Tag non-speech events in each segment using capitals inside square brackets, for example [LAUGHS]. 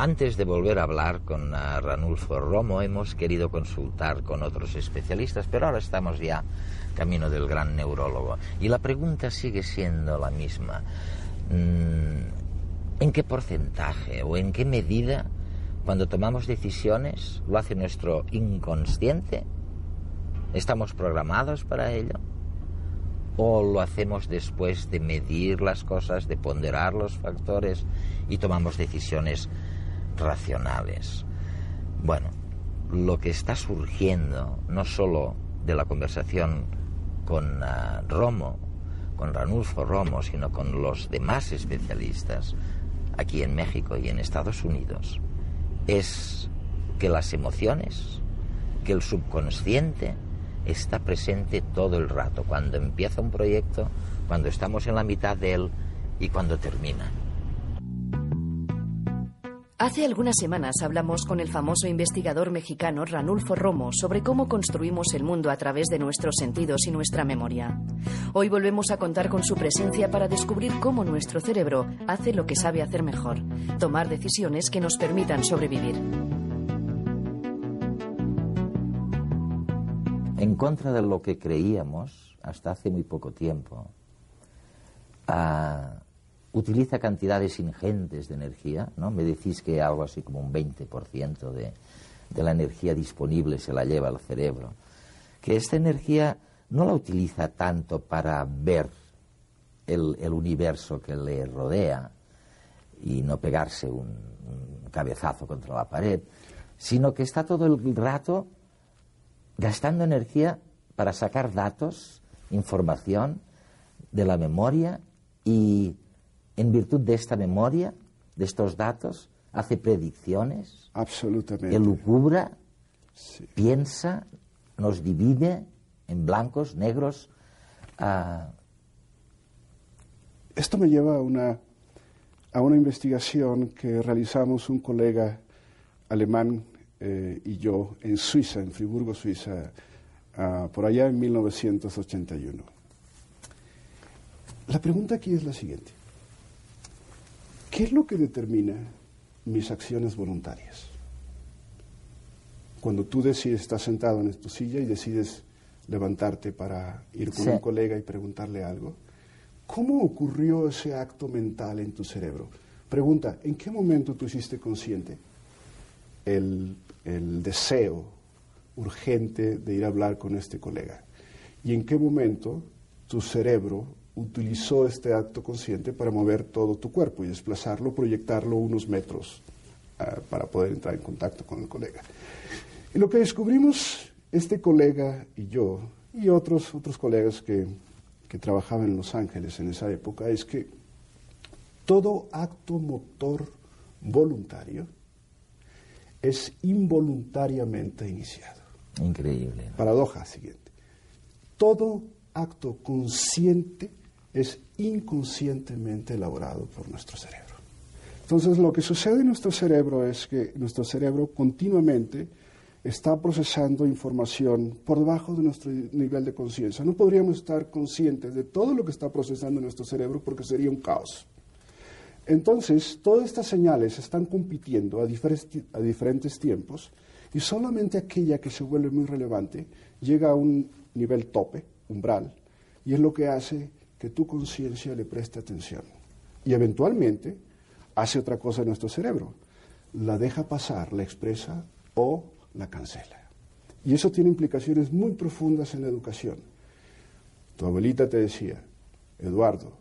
Antes de volver a hablar con Ranulfo Romo, hemos querido consultar con otros especialistas, pero ahora estamos ya camino del gran neurólogo. Y la pregunta sigue siendo la misma. Mm, ¿En qué porcentaje o en qué medida, cuando tomamos decisiones, lo hace nuestro inconsciente? ¿Estamos programados para ello? ¿O lo hacemos después de medir las cosas, de ponderar los factores y tomamos decisiones racionales. Bueno, lo que está surgiendo, no solo de la conversación con ah, Romo, con Ranulfo Romo, sino con los demás especialistas aquí en México y en Estados Unidos, es que las emociones, que el subconsciente está presente todo el rato, cuando empieza un proyecto, cuando estamos en la mitad de él y cuando termina. Hace algunas semanas hablamos con el famoso investigador mexicano Ranulfo Romo sobre cómo construimos el mundo a través de nuestros sentidos y nuestra memoria. Hoy volvemos a contar con su presencia para descubrir cómo nuestro cerebro hace lo que sabe hacer mejor, tomar decisiones que nos permitan sobrevivir. En contra de lo que creíamos hasta hace muy poco tiempo, a utiliza cantidades ingentes de energía, ¿no? Me decís que algo así como un 20% de, de la energía disponible se la lleva al cerebro. Que esta energía no la utiliza tanto para ver el, el universo que le rodea y no pegarse un, un cabezazo contra la pared, sino que está todo el rato gastando energía para sacar datos, información de la memoria y en virtud de esta memoria, de estos datos, hace predicciones. Absolutamente. Elucubra, piensa, nos divide en blancos, negros. Uh... Esto me lleva a una, a una investigación que realizamos un colega alemán eh, y yo en Suiza, en Friburgo, Suiza, uh, por allá en 1981. La pregunta aquí es la siguiente. ¿Qué es lo que determina mis acciones voluntarias? Cuando tú decides, estás sentado en tu silla y decides levantarte para ir con un colega y preguntarle algo, ¿cómo ocurrió ese acto mental en tu cerebro? Pregunta, ¿en qué momento tú hiciste consciente el, el deseo urgente de ir a hablar con este colega? ¿Y en qué momento tu cerebro utilizó este acto consciente para mover todo tu cuerpo y desplazarlo, proyectarlo unos metros uh, para poder entrar en contacto con el colega. Y lo que descubrimos este colega y yo, y otros, otros colegas que, que trabajaban en Los Ángeles en esa época, es que todo acto motor voluntario es involuntariamente iniciado. Increíble. Paradoja siguiente. Todo acto consciente es inconscientemente elaborado por nuestro cerebro. Entonces, lo que sucede en nuestro cerebro es que nuestro cerebro continuamente está procesando información por debajo de nuestro nivel de conciencia. No podríamos estar conscientes de todo lo que está procesando nuestro cerebro porque sería un caos. Entonces, todas estas señales están compitiendo a, a diferentes tiempos y solamente aquella que se vuelve muy relevante llega a un nivel tope, umbral, y es lo que hace que tu conciencia le preste atención. Y eventualmente hace otra cosa en nuestro cerebro. La deja pasar, la expresa o la cancela. Y eso tiene implicaciones muy profundas en la educación. Tu abuelita te decía, Eduardo,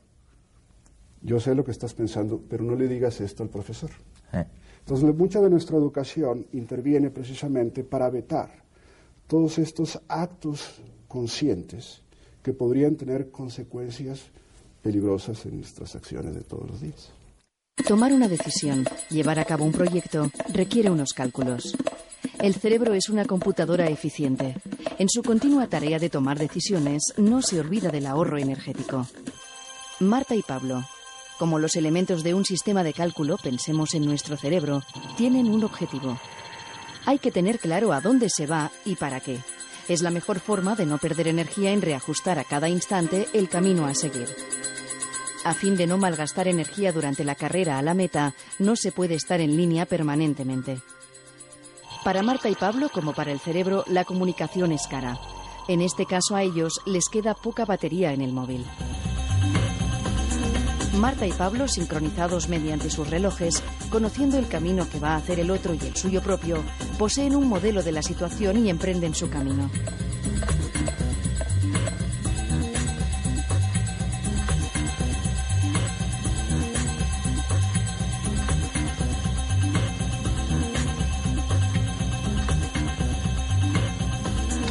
yo sé lo que estás pensando, pero no le digas esto al profesor. Eh. Entonces, mucha de nuestra educación interviene precisamente para vetar todos estos actos conscientes que podrían tener consecuencias peligrosas en nuestras acciones de todos los días. Tomar una decisión, llevar a cabo un proyecto, requiere unos cálculos. El cerebro es una computadora eficiente. En su continua tarea de tomar decisiones, no se olvida del ahorro energético. Marta y Pablo, como los elementos de un sistema de cálculo, pensemos en nuestro cerebro, tienen un objetivo. Hay que tener claro a dónde se va y para qué. Es la mejor forma de no perder energía en reajustar a cada instante el camino a seguir. A fin de no malgastar energía durante la carrera a la meta, no se puede estar en línea permanentemente. Para Marta y Pablo, como para el cerebro, la comunicación es cara. En este caso a ellos les queda poca batería en el móvil. Marta y Pablo, sincronizados mediante sus relojes, conociendo el camino que va a hacer el otro y el suyo propio, poseen un modelo de la situación y emprenden su camino.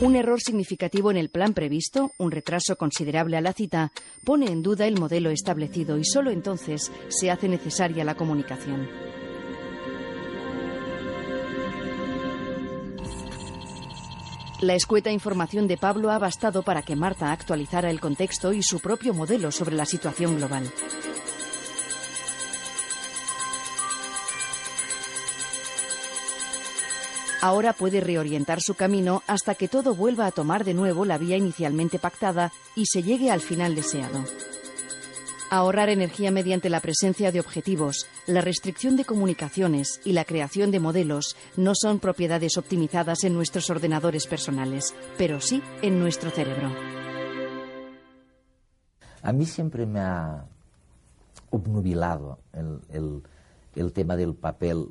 Un error significativo en el plan previsto, un retraso considerable a la cita, pone en duda el modelo establecido y solo entonces se hace necesaria la comunicación. La escueta información de Pablo ha bastado para que Marta actualizara el contexto y su propio modelo sobre la situación global. Ahora puede reorientar su camino hasta que todo vuelva a tomar de nuevo la vía inicialmente pactada y se llegue al final deseado. Ahorrar energía mediante la presencia de objetivos, la restricción de comunicaciones y la creación de modelos no son propiedades optimizadas en nuestros ordenadores personales, pero sí en nuestro cerebro. A mí siempre me ha obnubilado el, tema del papel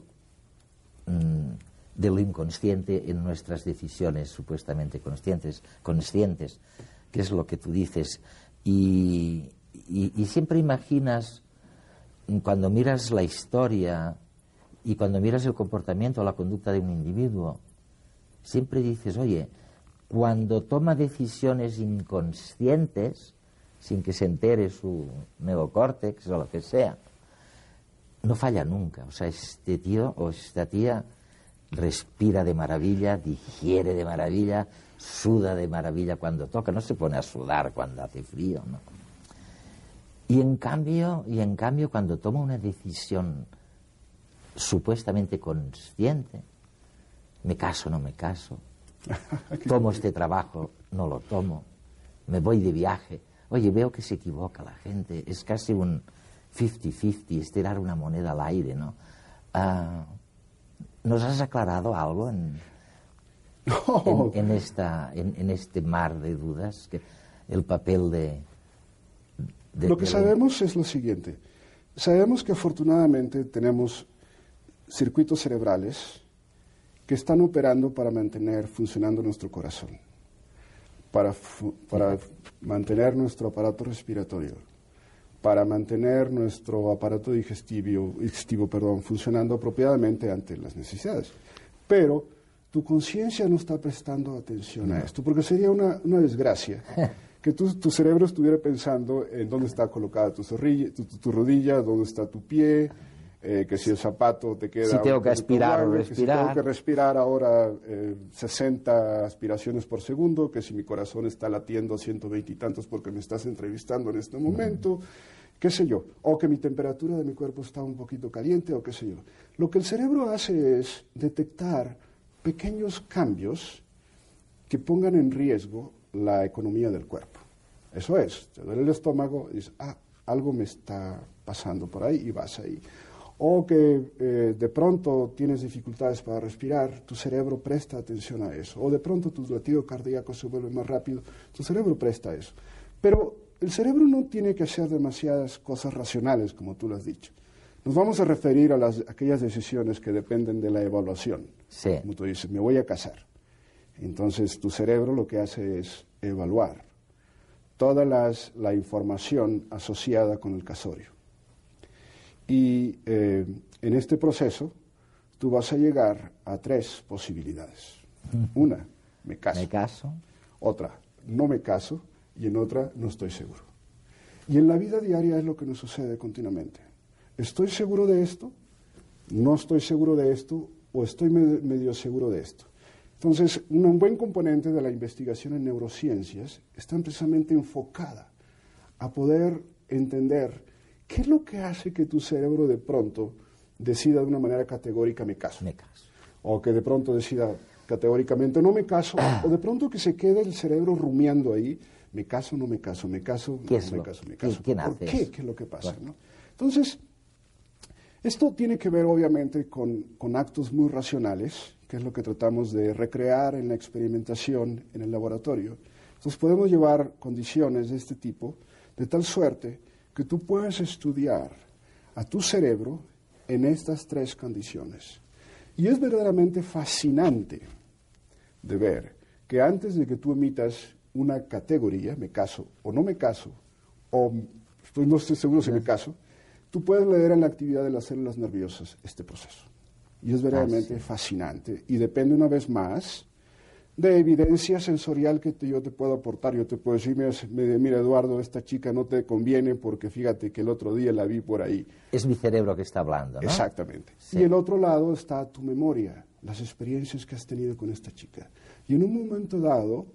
mm, de lo inconsciente en nuestras decisiones supuestamente conscientes, conscientes, que es lo que tú dices. Y, siempre imaginas, cuando miras la historia y cuando miras el comportamiento o la conducta de un individuo, siempre dices, oye, cuando toma decisiones inconscientes, sin que se entere su neocórtex o lo que sea, no falla nunca. O sea, este tío o esta tía respira de maravilla, digiere de maravilla, suda de maravilla cuando toca, no se pone a sudar cuando hace frío, ¿no? Y en cambio, y en cambio cuando toma una decisión supuestamente consciente, me caso, no me caso, [LAUGHS] tomo este trabajo, no lo tomo, me voy de viaje, oye, veo que se equivoca la gente, es casi un 50-50, es tirar una moneda al aire, ¿no? Ah, ¿Nos has aclarado algo en, en, esta, en, este mar de dudas? Que el papel de... lo que sabemos es lo siguiente. Sabemos que afortunadamente tenemos circuitos cerebrales que están operando para mantener funcionando nuestro corazón, para, para mantener nuestro aparato respiratorio, para mantener nuestro aparato digestivo, digestivo perdón, funcionando apropiadamente ante las necesidades. Pero tu conciencia no está prestando atención a esto, porque sería una, una desgracia [LAUGHS] que tu, tu, cerebro estuviera pensando en dónde está colocada tu, tu, rodilla, dónde está tu pie, eh, que si el zapato te queda... Si tengo que aspirar o respirar. Que si tengo que respirar ahora 60 eh, aspiraciones por segundo, que si mi corazón está latiendo a 120 y tantos porque me estás entrevistando en este momento, qué sé yo, o que mi temperatura de mi cuerpo está un poquito caliente o qué sé yo. Lo que el cerebro hace es detectar pequeños cambios que pongan en riesgo la economía del cuerpo. Eso es, te duele el estómago y dices, ah, algo me está pasando por ahí y vas ahí. O que eh, de pronto tienes dificultades para respirar, tu cerebro presta atención a eso. O de pronto tu latido cardíaco se vuelve más rápido, tu cerebro presta a eso. Pero el cerebro no tiene que hacer demasiadas cosas racionales, como tú lo has dicho. Nos vamos a referir a, las, aquellas decisiones que dependen de la evaluación. Sí. Como tú dices, me voy a casar. Entonces tu cerebro lo que hace es evaluar toda las, la información asociada con el casorio. Y eh, en este proceso tú vas a llegar a tres posibilidades. Una, me caso. Me caso. Otra, no me caso y en otra no estoy seguro. Y en la vida diaria es lo que nos sucede continuamente. ¿Estoy seguro de esto? ¿No estoy seguro de esto? ¿O estoy medio seguro de esto? Entonces, un buen componente de la investigación en neurociencias está precisamente enfocada a poder entender qué es lo que hace que tu cerebro de pronto decida de una manera categórica me caso. Me caso. O que de pronto decida categóricamente no me caso, o de pronto que se quede el cerebro rumiando ahí, me caso, no me caso, me caso, ¿Qué es no lo- me caso, me caso. quién ¿Por hace qué? eso? ¿Qué es lo que pasa? No? Entonces, esto tiene que ver obviamente con, con actos muy racionales, que es lo que tratamos de recrear en la experimentación en el laboratorio. Entonces podemos llevar condiciones de este tipo de tal suerte que tú puedas estudiar a tu cerebro en estas tres condiciones. Y es verdaderamente fascinante de ver que antes de que tú emitas una categoría, me caso o no me caso, o pues no estoy seguro si me caso, tú puedes leer en la actividad de las células nerviosas este proceso. Y es verdaderamente fascinante. Y depende una vez más de evidencia sensorial que te- yo te puedo aportar. Yo te puedo decir, mira, mira, Eduardo, esta chica no te conviene porque fíjate que el otro día la vi por ahí. Es mi cerebro que está hablando, ¿no? Exactamente. Sí. Y el otro lado está tu memoria, las experiencias que has tenido con esta chica. Y en un momento dado,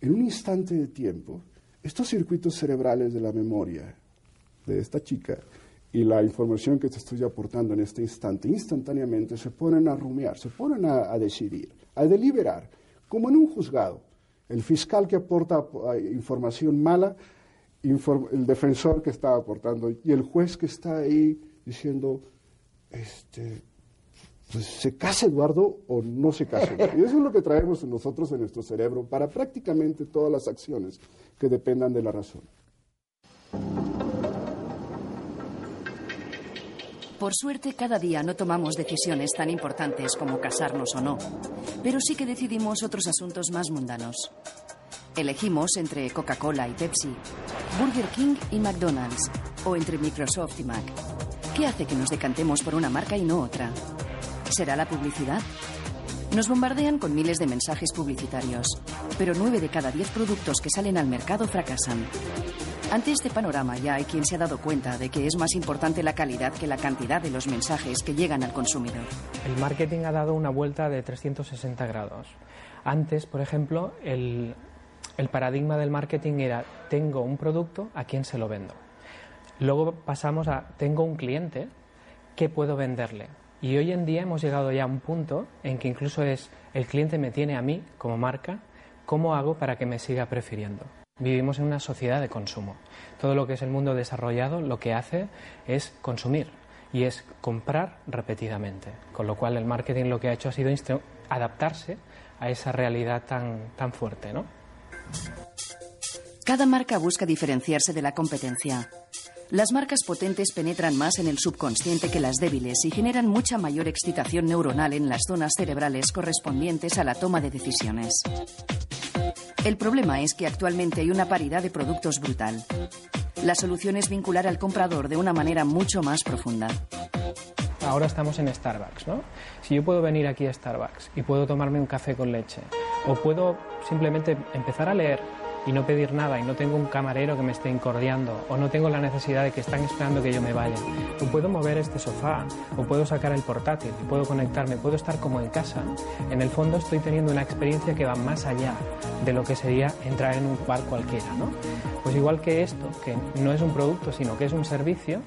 en un instante de tiempo, estos circuitos cerebrales de la memoria de esta chica y la información que te estoy aportando en este instante, instantáneamente se ponen a rumiar, se ponen a, decidir, a deliberar, como en un juzgado. El fiscal que aporta eh, información mala, el defensor que está aportando y el juez que está ahí diciendo, este, pues, ¿se casa Eduardo o no se casa? [LAUGHS] Y eso es lo que traemos nosotros en nuestro cerebro para prácticamente todas las acciones que dependan de la razón. Por suerte, cada día no tomamos decisiones tan importantes como casarnos o no, pero sí que decidimos otros asuntos más mundanos. Elegimos entre Coca-Cola y Pepsi, Burger King y McDonald's, o entre Microsoft y Mac. ¿Qué hace que nos decantemos por una marca y no otra? ¿Será la publicidad? Nos bombardean con miles de mensajes publicitarios, pero nueve de cada diez productos que salen al mercado fracasan. Ante este panorama ya hay quien se ha dado cuenta de que es más importante la calidad que la cantidad de los mensajes que llegan al consumidor. El marketing ha dado una vuelta de 360 grados. Antes, por ejemplo, el, el paradigma del marketing era tengo un producto, ¿a quién se lo vendo? Luego pasamos a tengo un cliente, ¿qué puedo venderle? Y hoy en día hemos llegado ya a un punto en que incluso es el cliente me tiene a mí como marca, ¿cómo hago para que me siga prefiriendo? Vivimos en una sociedad de consumo. Todo lo que es el mundo desarrollado lo que hace es consumir y es comprar repetidamente. Con lo cual el marketing lo que ha hecho ha sido adaptarse a esa realidad tan, tan fuerte, ¿no? Cada marca busca diferenciarse de la competencia. Las marcas potentes penetran más en el subconsciente que las débiles y generan mucha mayor excitación neuronal en las zonas cerebrales correspondientes a la toma de decisiones. El problema es que actualmente hay una paridad de productos brutal. La solución es vincular al comprador de una manera mucho más profunda. Ahora estamos en Starbucks, ¿no? Si yo puedo venir aquí a Starbucks y puedo tomarme un café con leche, o puedo simplemente empezar a leer y no pedir nada y no tengo un camarero que me esté incordiando, o no tengo la necesidad de que están esperando que yo me vaya, o puedo mover este sofá, o puedo sacar el portátil, puedo conectarme, puedo estar como en casa, en el fondo estoy teniendo una experiencia que va más allá de lo que sería entrar en un bar cualquiera, ¿no? Pues igual que esto, que no es un producto, sino que es un servicio,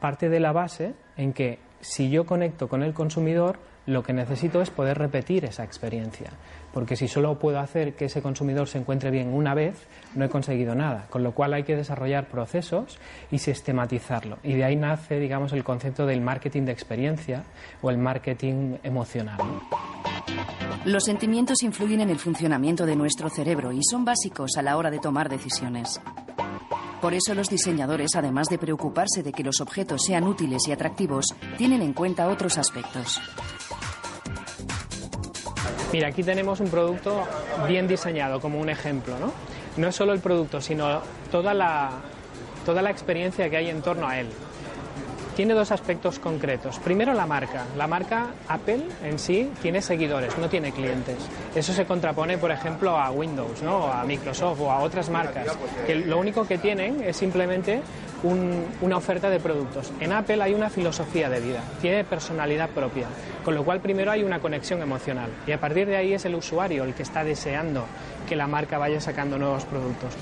parte de la base en que si yo conecto con el consumidor, lo que necesito es poder repetir esa experiencia. Porque si solo puedo hacer que ese consumidor se encuentre bien una vez, no he conseguido nada. Con lo cual hay que desarrollar procesos y sistematizarlo. Y de ahí nace, digamos, el concepto del marketing de experiencia o el marketing emocional. Los sentimientos influyen en el funcionamiento de nuestro cerebro y son básicos a la hora de tomar decisiones. Por eso los diseñadores, además de preocuparse de que los objetos sean útiles y atractivos, tienen en cuenta otros aspectos. Mira, aquí tenemos un producto bien diseñado, como un ejemplo, ¿no? No es solo el producto, sino toda la, toda la experiencia que hay en torno a él. Tiene dos aspectos concretos. Primero, la marca. La marca Apple en sí tiene seguidores, no tiene clientes. Eso se contrapone, por ejemplo, a Windows, ¿no? a Microsoft o a otras marcas, que lo único que tienen es simplemente un- una oferta de productos. En Apple hay una filosofía de vida, tiene personalidad propia, con lo cual primero hay una conexión emocional y a partir de ahí es el usuario el que está deseando que la marca vaya sacando nuevos productos.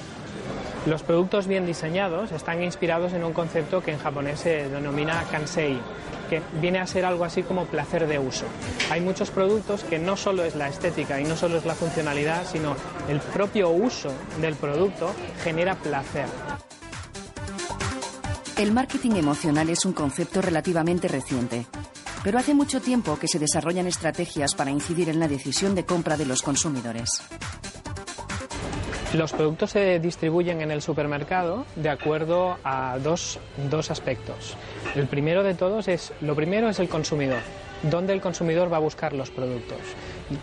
Los productos bien diseñados están inspirados en un concepto que en japonés se denomina kansei, que viene a ser algo así como placer de uso. Hay muchos productos que no solo es la estética y no solo es la funcionalidad, sino el propio uso del producto genera placer. El marketing emocional es un concepto relativamente reciente, pero hace mucho tiempo que se desarrollan estrategias para incidir en la decisión de compra de los consumidores. Los productos se distribuyen en el supermercado de acuerdo a dos, dos, aspectos. El primero de todos es, lo primero es el consumidor, dónde el consumidor va a buscar los productos.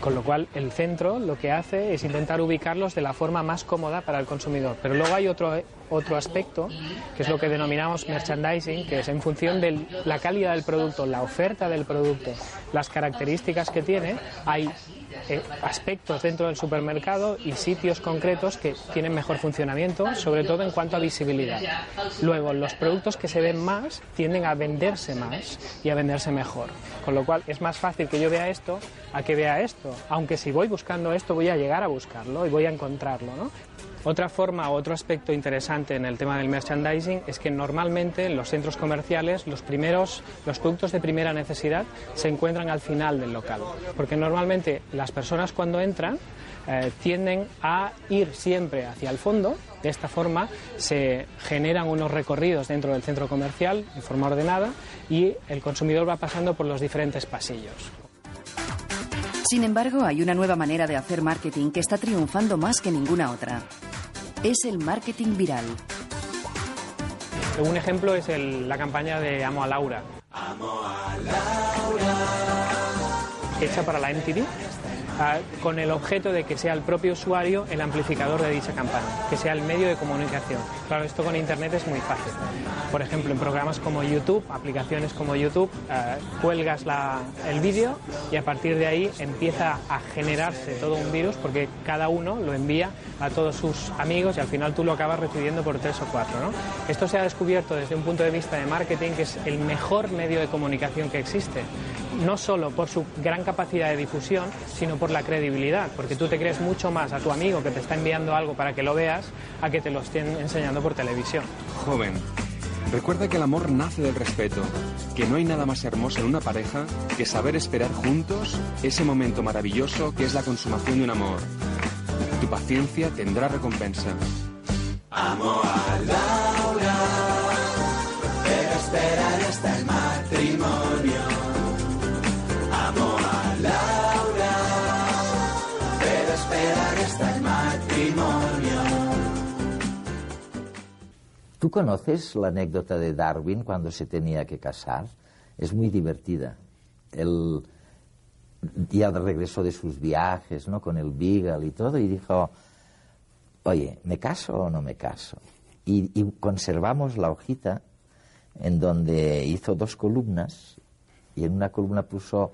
Con lo cual el centro lo que hace es intentar ubicarlos de la forma más cómoda para el consumidor. Pero luego hay otro, otro aspecto, que es lo que denominamos merchandising, que es en función de la calidad del producto, la oferta del producto, las características que tiene, hay aspectos dentro del supermercado y sitios concretos que tienen mejor funcionamiento, sobre todo en cuanto a visibilidad. Luego, los productos que se ven más tienden a venderse más y a venderse mejor. Con lo cual, es más fácil que yo vea esto a que vea esto. Aunque si voy buscando esto, voy a llegar a buscarlo y voy a encontrarlo. ¿no? Otra forma, otro aspecto interesante en el tema del merchandising es que normalmente en los centros comerciales los primeros, los productos de primera necesidad se encuentran al final del local, porque normalmente las personas cuando entran eh, tienden a ir siempre hacia el fondo. De esta forma se generan unos recorridos dentro del centro comercial de forma ordenada y el consumidor va pasando por los diferentes pasillos. Sin embargo, hay una nueva manera de hacer marketing que está triunfando más que ninguna otra. Es el marketing viral. Un ejemplo es la campaña de Amo a Laura. Amo a Laura. Hecha para la MTV con el objeto de que sea el propio usuario el amplificador de dicha campaña, que sea el medio de comunicación. Claro, esto con Internet es muy fácil. Por ejemplo, en programas como YouTube, aplicaciones como YouTube, eh, cuelgas el vídeo y a partir de ahí empieza a generarse todo un virus porque cada uno lo envía a todos sus amigos y al final tú lo acabas recibiendo por tres o cuatro. Esto se ha descubierto desde un punto de vista de marketing que es el mejor medio de comunicación que existe, no solo por su gran capacidad de difusión, sino por la credibilidad, porque tú te crees mucho más a tu amigo que te está enviando algo para que lo veas a que te lo estén enseñando por televisión. Joven, recuerda que el amor nace del respeto, que no hay nada más hermoso en una pareja que saber esperar juntos ese momento maravilloso que es la consumación de un amor. Tu paciencia tendrá recompensa. Amo a Laura, pero esperar hasta el matrimonio. ¿Tú conoces la anécdota de Darwin cuando se tenía que casar? Es muy divertida. Él ya regresó de sus viajes, ¿no? Con el Beagle y todo, y dijo, oye, ¿me caso o no me caso? Y, y conservamos la hojita en donde hizo dos columnas, y en una columna puso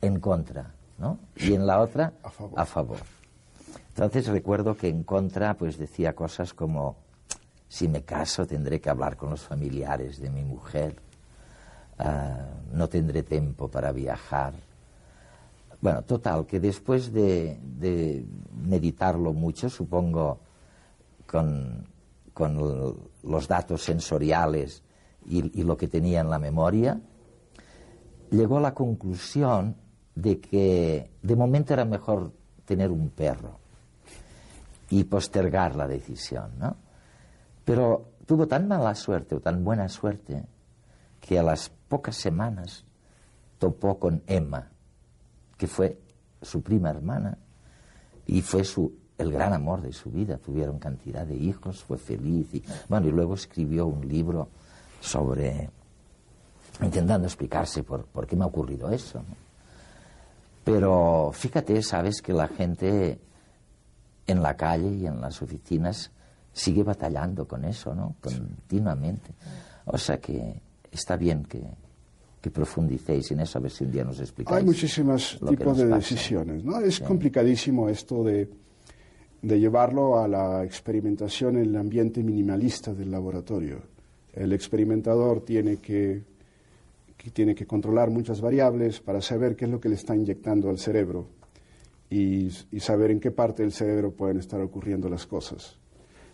en contra, ¿no? Y en la otra, a favor. A favor. Entonces recuerdo que en contra, pues decía cosas como, si me caso tendré que hablar con los familiares de mi mujer. Ah, no tendré tiempo para viajar. Bueno, total, que después de, meditarlo mucho, supongo, con, los datos sensoriales y, lo que tenía en la memoria, llegó a la conclusión de que de momento era mejor tener un perro y postergar la decisión, ¿no? Pero tuvo tan mala suerte o tan buena suerte que a las pocas semanas topó con Emma, que fue su prima hermana y fue su, el gran amor de su vida. Tuvieron cantidad de hijos, fue feliz y, bueno, y luego escribió un libro sobre, intentando explicarse por, por qué me ha ocurrido eso. Pero fíjate, sabes que la gente en la calle y en las oficinas sigue batallando con eso, ¿no? Continuamente. O sea que está bien que, que profundicéis en eso, a ver si un día nos explicáis. Hay muchísimos tipos de decisiones, ¿no? Es complicadísimo esto de, de llevarlo a la experimentación en el ambiente minimalista del laboratorio. El experimentador tiene que, que, tiene que controlar muchas variables para saber qué es lo que le está inyectando al cerebro y, y saber en qué parte del cerebro pueden estar ocurriendo las cosas.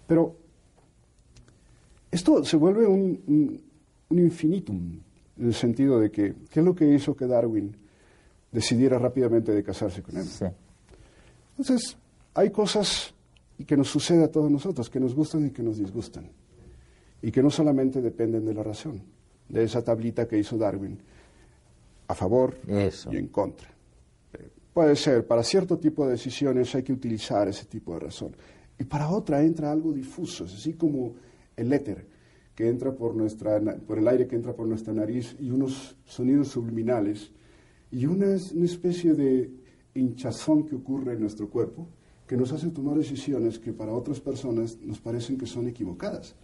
Pero esto se vuelve un, un, infinitum, en el sentido de que, ¿qué es lo que hizo que Darwin decidiera rápidamente de casarse con él? Sí. Entonces, hay cosas que nos suceden a todos nosotros, que nos gustan y que nos disgustan, y que no solamente dependen de la razón, de esa tablita que hizo Darwin, a favor Eso. y en contra. Eh, puede ser, para cierto tipo de decisiones hay que utilizar ese tipo de razón, y para otra entra algo difuso, es así como el éter que entra por, nuestra, por el aire que entra por nuestra nariz y unos sonidos subliminales y una, una especie de hinchazón que ocurre en nuestro cuerpo que nos hace tomar decisiones que para otras personas nos parecen que son equivocadas.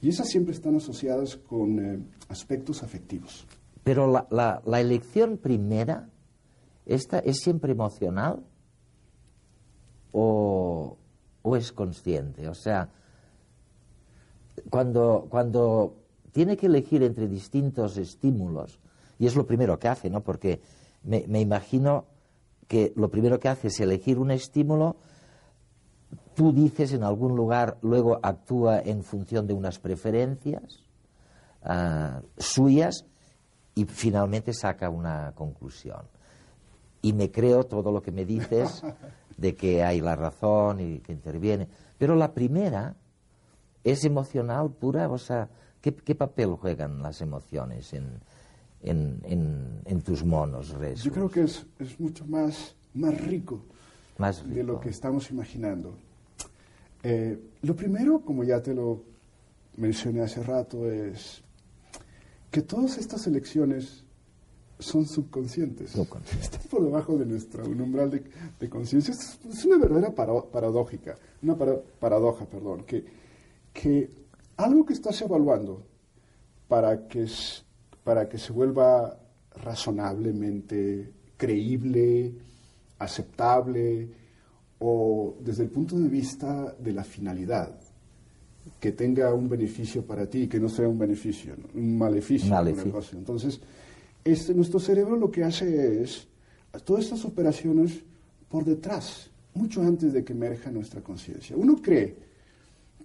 Y esas siempre están asociadas con eh, aspectos afectivos. Pero la, la, la, elección primera, ¿esta es siempre emocional o, o es consciente? O sea, cuando, cuando tiene que elegir entre distintos estímulos, y es lo primero que hace, ¿no? Porque me, me imagino que lo primero que hace es elegir un estímulo, tú dices en algún lugar, luego actúa en función de unas preferencias uh, suyas y finalmente saca una conclusión. Y me creo todo lo que me dices [LAUGHS] de que hay la razón y que interviene. Pero la primera es emocional pura, o sea, ¿qué, qué papel juegan las emociones en, en, en, en tus monos, Resus? Yo creo que es, es mucho más, más rico, más rico de lo que estamos imaginando. Eh, lo primero, como ya te lo mencioné hace rato, es que todas estas elecciones son subconscientes. Subconsciente. Están por debajo de nuestro umbral de, de conciencia. Es, es, una verdadera paro, paradójica, una para, paradoja, perdón, que, que algo que estás evaluando para que, para que se vuelva razonablemente creíble, aceptable, o desde el punto de vista de la finalidad, que tenga un beneficio para ti, que no sea un beneficio, un maleficio. Maleficio. Entonces, este, nuestro cerebro lo que hace es todas estas operaciones por detrás, mucho antes de que emerja nuestra conciencia. Uno cree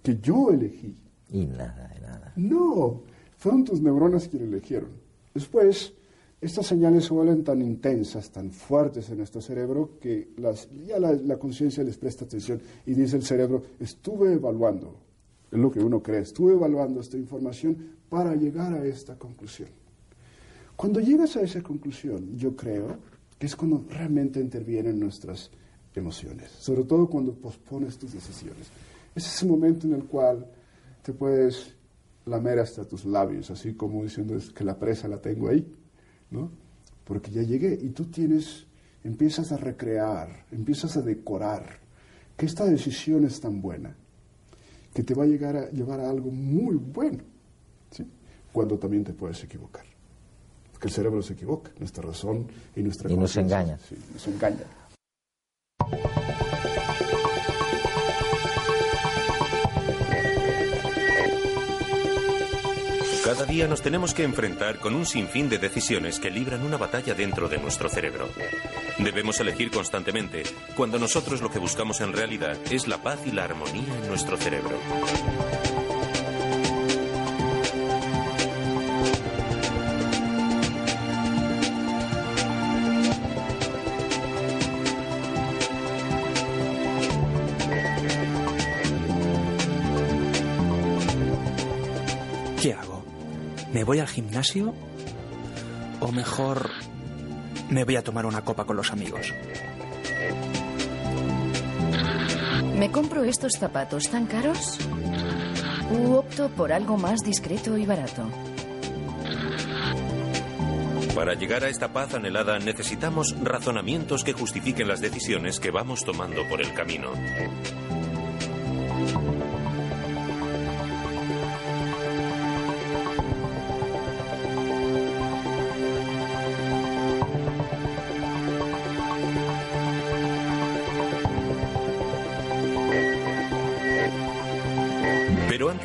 que yo elegí. Y nada, de nada. No, fueron tus neuronas quienes elegieron. Después, estas señales se vuelven tan intensas, tan fuertes en nuestro cerebro, que las, ya la, la conciencia les presta atención y dice el cerebro, estuve evaluando, es lo que uno cree, estuve evaluando esta información para llegar a esta conclusión. Cuando llegas a esa conclusión, yo creo que es cuando realmente intervienen nuestras emociones, sobre todo cuando pospones tus decisiones. Ese es el momento en el cual te puedes lamer hasta tus labios, así como diciendo que la presa la tengo ahí, ¿no? Porque ya llegué y tú tienes, empiezas a recrear, empiezas a decorar, que esta decisión es tan buena, que te va a llegar a llevar a algo muy bueno, ¿sí? Cuando también te puedes equivocar. Porque el cerebro se equivoca, nuestra razón y nuestra Y nos engaña. Sí, nos engaña. Cada día nos tenemos que enfrentar con un sinfín de decisiones que libran una batalla dentro de nuestro cerebro. Debemos elegir constantemente, cuando nosotros lo que buscamos en realidad es la paz y la armonía en nuestro cerebro. ¿Me voy al gimnasio? ¿O mejor me voy a tomar una copa con los amigos? ¿Me compro estos zapatos tan caros? ¿U opto por algo más discreto y barato? Para llegar a esta paz anhelada necesitamos razonamientos que justifiquen las decisiones que vamos tomando por el camino.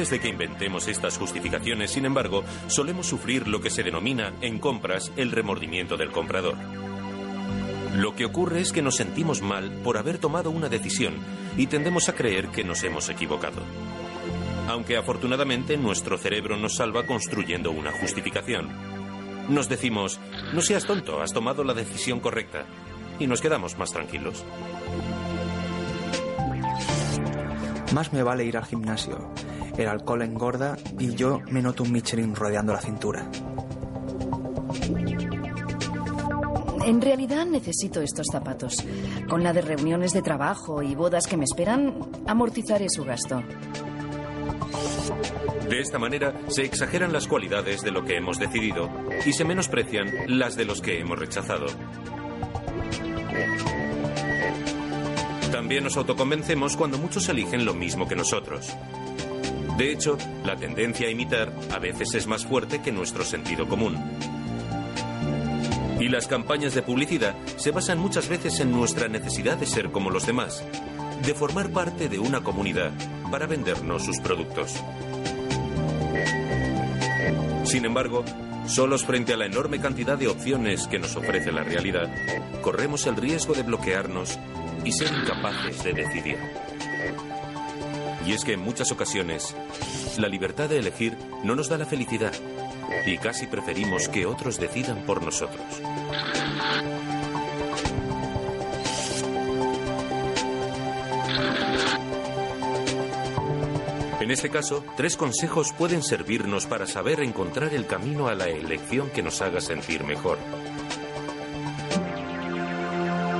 Antes de que inventemos estas justificaciones, sin embargo, solemos sufrir lo que se denomina en compras el remordimiento del comprador. Lo que ocurre es que nos sentimos mal por haber tomado una decisión y tendemos a creer que nos hemos equivocado. Aunque afortunadamente nuestro cerebro nos salva construyendo una justificación. nos decimos, no seas tonto, has tomado la decisión correcta. Y nos quedamos más tranquilos. Más me vale ir al gimnasio. El alcohol engorda y yo me noto un Michelin rodeando la cintura. En realidad necesito estos zapatos. Con la de reuniones de trabajo y bodas que me esperan, amortizaré su gasto. De esta manera se exageran las cualidades de lo que hemos decidido y se menosprecian las de los que hemos rechazado. También nos autoconvencemos cuando muchos eligen lo mismo que nosotros. De hecho, la tendencia a imitar a veces es más fuerte que nuestro sentido común. Y las campañas de publicidad se basan muchas veces en nuestra necesidad de ser como los demás, de formar parte de una comunidad para vendernos sus productos. Sin embargo, solos frente a la enorme cantidad de opciones que nos ofrece la realidad, corremos el riesgo de bloquearnos y ser incapaces de decidir. Y es que en muchas ocasiones, la libertad de elegir no nos da la felicidad y casi preferimos que otros decidan por nosotros. En este caso, tres consejos pueden servirnos para saber encontrar el camino a la elección que nos haga sentir mejor.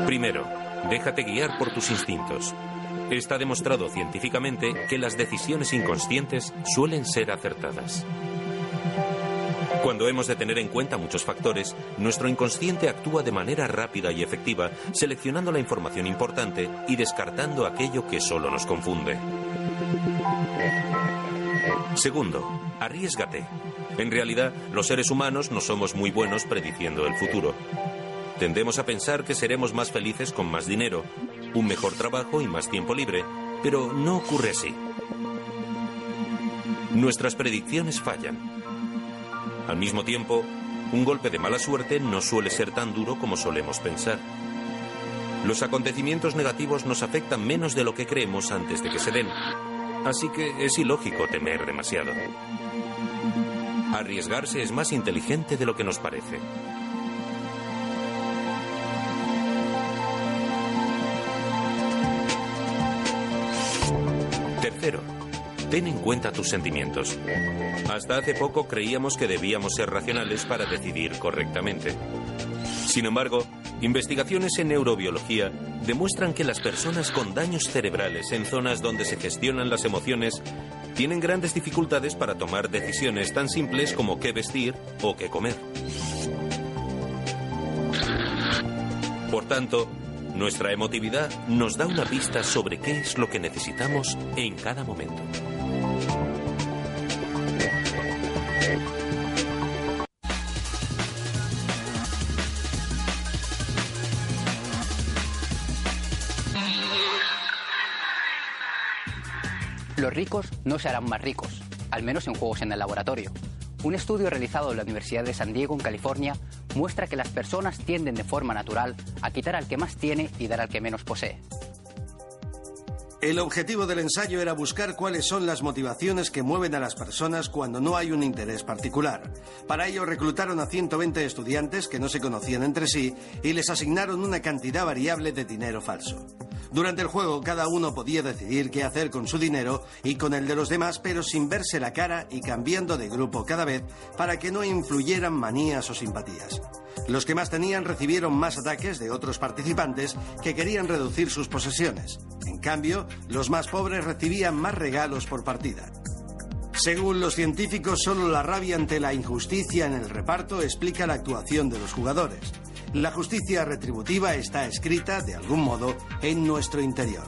Primero, déjate guiar por tus instintos. Está demostrado científicamente que las decisiones inconscientes suelen ser acertadas. Cuando hemos de tener en cuenta muchos factores, nuestro inconsciente actúa de manera rápida y efectiva, seleccionando la información importante y descartando aquello que solo nos confunde. Segundo, arriesgate. En realidad, los seres humanos no somos muy buenos prediciendo el futuro. Tendemos a pensar que seremos más felices con más dinero, un mejor trabajo y más tiempo libre, pero no ocurre así. Nuestras predicciones fallan. Al mismo tiempo, un golpe de mala suerte no suele ser tan duro como solemos pensar. Los acontecimientos negativos nos afectan menos de lo que creemos antes de que se den, así que es ilógico temer demasiado. Arriesgarse es más inteligente de lo que nos parece. Ten en cuenta tus sentimientos. Hasta hace poco creíamos que debíamos ser racionales para decidir correctamente. Sin embargo, investigaciones en neurobiología demuestran que las personas con daños cerebrales en zonas donde se gestionan las emociones tienen grandes dificultades para tomar decisiones tan simples como qué vestir o qué comer. Por tanto, nuestra emotividad nos da una pista sobre qué es lo que necesitamos en cada momento. Los ricos no se harán más ricos, al menos en juegos en el laboratorio. Un estudio realizado en la Universidad de San Diego, en California, muestra que las personas tienden de forma natural a quitar al que más tiene y dar al que menos posee. El objetivo del ensayo era buscar cuáles son las motivaciones que mueven a las personas cuando no hay un interés particular. Para ello reclutaron a 120 estudiantes que no se conocían entre sí y les asignaron una cantidad variable de dinero falso. Durante el juego cada uno podía decidir qué hacer con su dinero y con el de los demás, pero sin verse la cara y cambiando de grupo cada vez para que no influyeran manías o simpatías. Los que más tenían recibieron más ataques de otros participantes que querían reducir sus posesiones. Cambio, los más pobres recibían más regalos por partida. Según los científicos, solo la rabia ante la injusticia en el reparto explica la actuación de los jugadores. La justicia retributiva está escrita, de algún modo, en nuestro interior.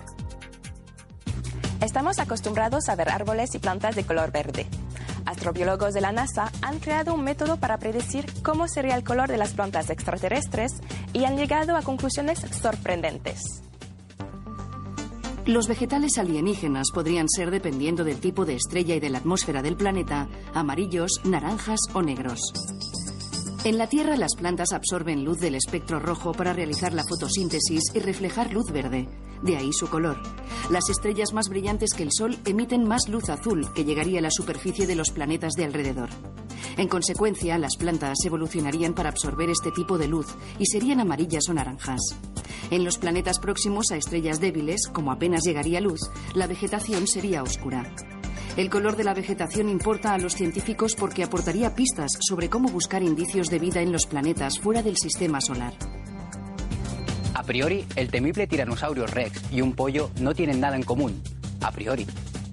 Estamos acostumbrados a ver árboles y plantas de color verde. Astrobiólogos de la NASA han creado un método para predecir cómo sería el color de las plantas extraterrestres y han llegado a conclusiones sorprendentes. Los vegetales alienígenas podrían ser, dependiendo del tipo de estrella y de la atmósfera del planeta, amarillos, naranjas o negros. En la Tierra las plantas absorben luz del espectro rojo para realizar la fotosíntesis y reflejar luz verde, de ahí su color. Las estrellas más brillantes que el Sol emiten más luz azul que llegaría a la superficie de los planetas de alrededor. En consecuencia, las plantas evolucionarían para absorber este tipo de luz y serían amarillas o naranjas. En los planetas próximos a estrellas débiles, como apenas llegaría luz, la vegetación sería oscura. El color de la vegetación importa a los científicos porque aportaría pistas sobre cómo buscar indicios de vida en los planetas fuera del sistema solar. A priori, el temible tiranosaurio Rex y un pollo no tienen nada en común. A priori.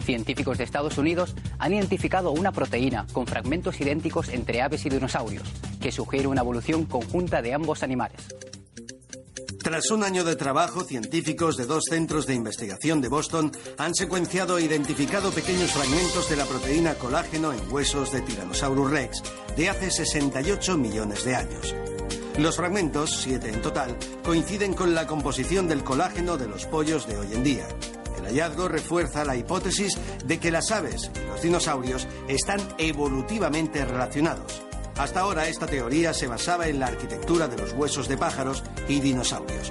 Científicos de Estados Unidos han identificado una proteína con fragmentos idénticos entre aves y dinosaurios, que sugiere una evolución conjunta de ambos animales. Tras un año de trabajo, científicos de dos centros de investigación de Boston han secuenciado e identificado pequeños fragmentos de la proteína colágeno en huesos de Tyrannosaurus rex de hace 68 millones de años. Los fragmentos, siete en total, coinciden con la composición del colágeno de los pollos de hoy en día. El hallazgo refuerza la hipótesis de que las aves y los dinosaurios están evolutivamente relacionados. Hasta ahora esta teoría se basaba en la arquitectura de los huesos de pájaros y dinosaurios.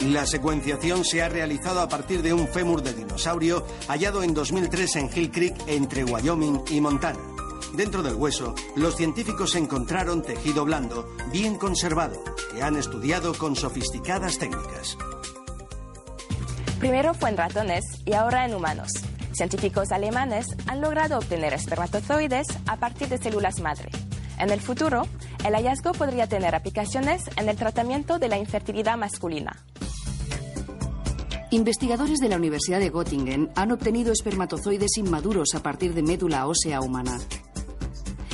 La secuenciación se ha realizado a partir de un fémur de dinosaurio hallado en 2003 en Hill Creek entre Wyoming y Montana. Dentro del hueso, los científicos encontraron tejido blando, bien conservado, que han estudiado con sofisticadas técnicas. Primero fue en ratones y ahora en humanos. Científicos alemanes han logrado obtener espermatozoides a partir de células madre. En el futuro, el hallazgo podría tener aplicaciones en el tratamiento de la infertilidad masculina. Investigadores de la Universidad de Göttingen han obtenido espermatozoides inmaduros a partir de médula ósea humana.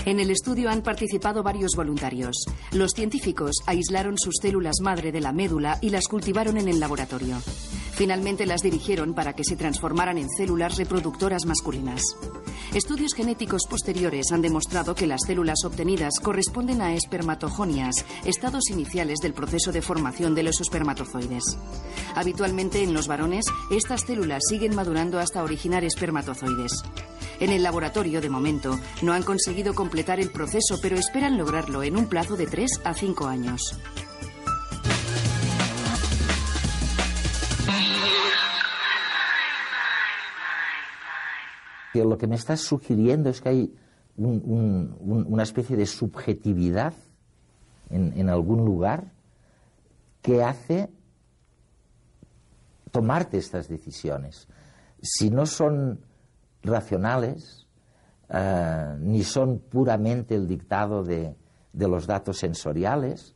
En el estudio han participado varios voluntarios. Los científicos aislaron sus células madre de la médula y las cultivaron en el laboratorio. Finalmente las dirigieron para que se transformaran en células reproductoras masculinas. Estudios genéticos posteriores han demostrado que las células obtenidas corresponden a espermatogonias, estados iniciales del proceso de formación de los espermatozoides. Habitualmente en los varones, estas células siguen madurando hasta originar espermatozoides. En el laboratorio, de momento, no han conseguido completar el proceso, pero esperan lograrlo en un plazo de 3 a 5 años. lo que me estás sugiriendo es que hay una especie de subjetividad en, algún lugar que hace tomarte estas decisiones. Si no son racionales, eh, ni son puramente el dictado de, los datos sensoriales,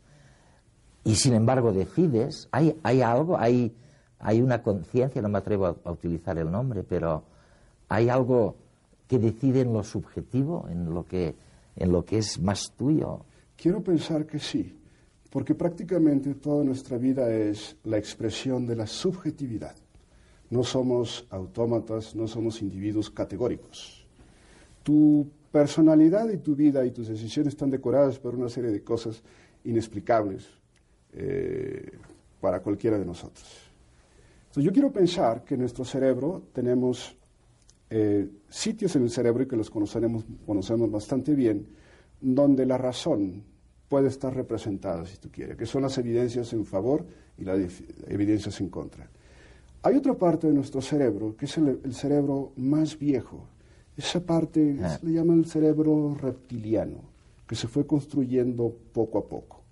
y sin embargo decides, hay, algo, hay, una conciencia, no me atrevo a utilizar el nombre, pero ¿Hay algo que decide en lo subjetivo, en lo que, en lo que es más tuyo? Quiero pensar que sí, porque prácticamente toda nuestra vida es la expresión de la subjetividad. No somos autómatas, no somos individuos categóricos. Tu personalidad y tu vida y tus decisiones están decoradas por una serie de cosas inexplicables eh, para cualquiera de nosotros. Entonces yo quiero pensar que en nuestro cerebro tenemos eh, sitios en el cerebro y que los conocemos, conocemos bastante bien, donde la razón puede estar representada, si tú quieres, que son las evidencias en favor y las evidencias en contra. Hay otra parte de nuestro cerebro, que es el, cerebro más viejo. Esa parte ah. se le llama el cerebro reptiliano, que se fue construyendo poco a poco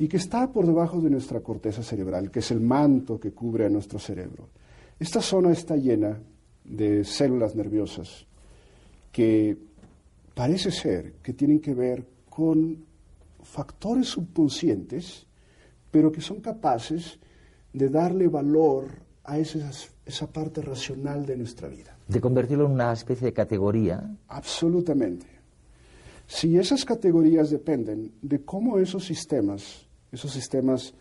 y que está por debajo de nuestra corteza cerebral, que es el manto que cubre a nuestro cerebro. Esta zona está llena de células nerviosas que parece ser que tienen que ver con factores subconscientes, pero que son capaces de darle valor a esa parte racional de nuestra vida. De convertirlo en una especie de categoría. Absolutamente. Si esas categorías dependen de cómo esos sistemas, esos sistemas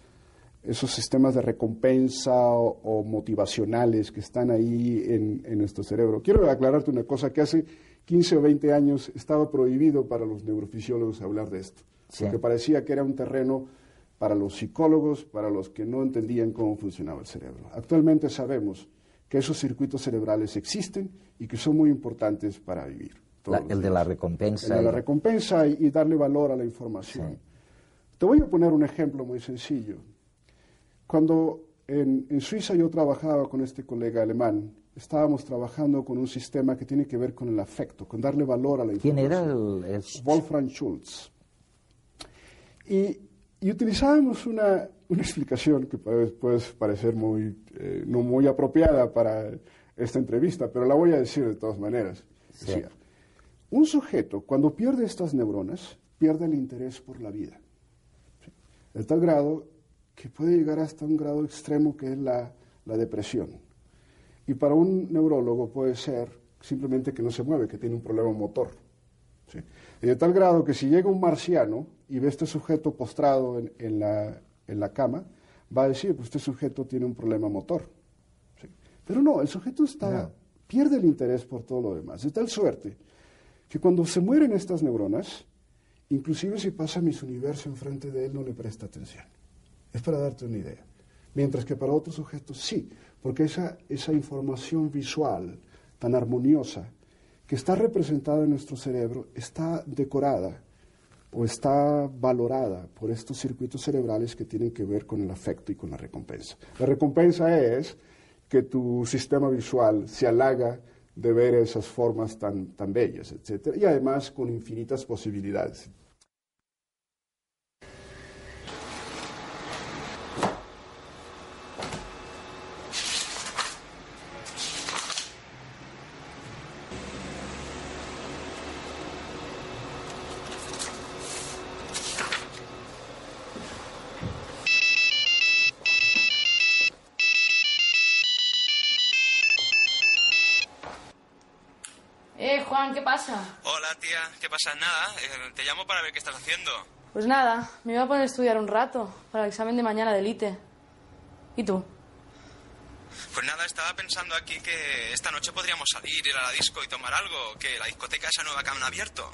esos sistemas de recompensa o, motivacionales que están ahí en, nuestro cerebro. Quiero aclararte una cosa, que hace 15 o 20 años estaba prohibido para los neurofisiólogos hablar de esto, porque parecía que era un terreno para los psicólogos, para los que no entendían cómo funcionaba el cerebro. Actualmente sabemos que esos circuitos cerebrales existen y que son muy importantes para vivir. el de la recompensa. El de la recompensa y darle valor a la información. Te voy a poner un ejemplo muy sencillo. Cuando en, Suiza yo trabajaba con este colega alemán, estábamos trabajando con un sistema que tiene que ver con el afecto, con darle valor a la ¿Quién información. era el, el- Wolfram Schultz. Y, y utilizábamos una, una explicación que puede, puede parecer muy, eh, no muy apropiada para esta entrevista, pero la voy a decir de todas maneras. Sí. Decía, un sujeto, cuando pierde estas neuronas, pierde el interés por la vida. ¿sí? De tal grado que puede llegar hasta un grado extremo que es la, la depresión. Y para un neurólogo puede ser simplemente que no se mueve, que tiene un problema motor. ¿Sí? Y de tal grado que si llega un marciano y ve a este sujeto postrado en, en la, en la cama, va a decir, pues este sujeto tiene un problema motor. ¿sí? Pero no, el sujeto está, pierde el interés por todo lo demás. De tal suerte que cuando se mueren estas neuronas, inclusive si pasa Miss Universo enfrente de él, no le presta atención. Es para darte una idea. Mientras que para otros sujetos sí, porque esa, esa información visual tan armoniosa que está representada en nuestro cerebro está decorada o está valorada por estos circuitos cerebrales que tienen que ver con el afecto y con la recompensa. La recompensa es que tu sistema visual se halaga de ver esas formas tan, tan bellas, etc. Y además con infinitas posibilidades. Tía. ¿Qué pasa? Nada. eh, te llamo para ver qué estás haciendo. Pues nada, me iba a poner a estudiar un rato para el examen de mañana de elite. ¿Y tú? Pues nada, estaba pensando aquí que esta noche podríamos salir, ir a la disco y tomar algo. Que la discoteca esa nueva que han abierto.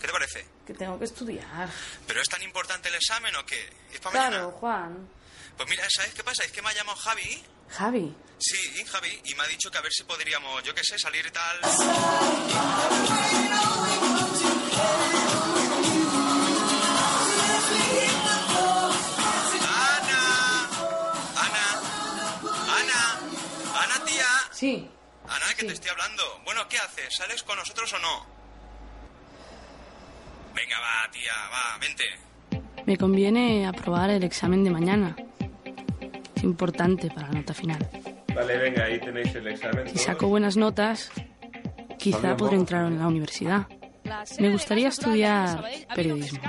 ¿Qué te parece? Que tengo que estudiar. ¿Pero es tan importante el examen o qué? ¿Es para Claro, mañana? Juan. Pues mira, ¿sabes qué pasa? Es que me ha llamado Javi. Javi. Sí, Javi. Y me ha dicho que a ver si podríamos, yo qué sé, salir y tal. Ana. Ana. Ana. Ana, tía. Sí. Ana, que te estoy hablando. Bueno, ¿qué haces? ¿Sales con nosotros o no? Venga, va, tía, va, vente. Me conviene aprobar el examen de mañana. Es importante para la nota final. Vale, venga, ahí tenéis el examen. Si saco buenas notas, quizá podré entrar en la universidad. Me gustaría estudiar periodismo.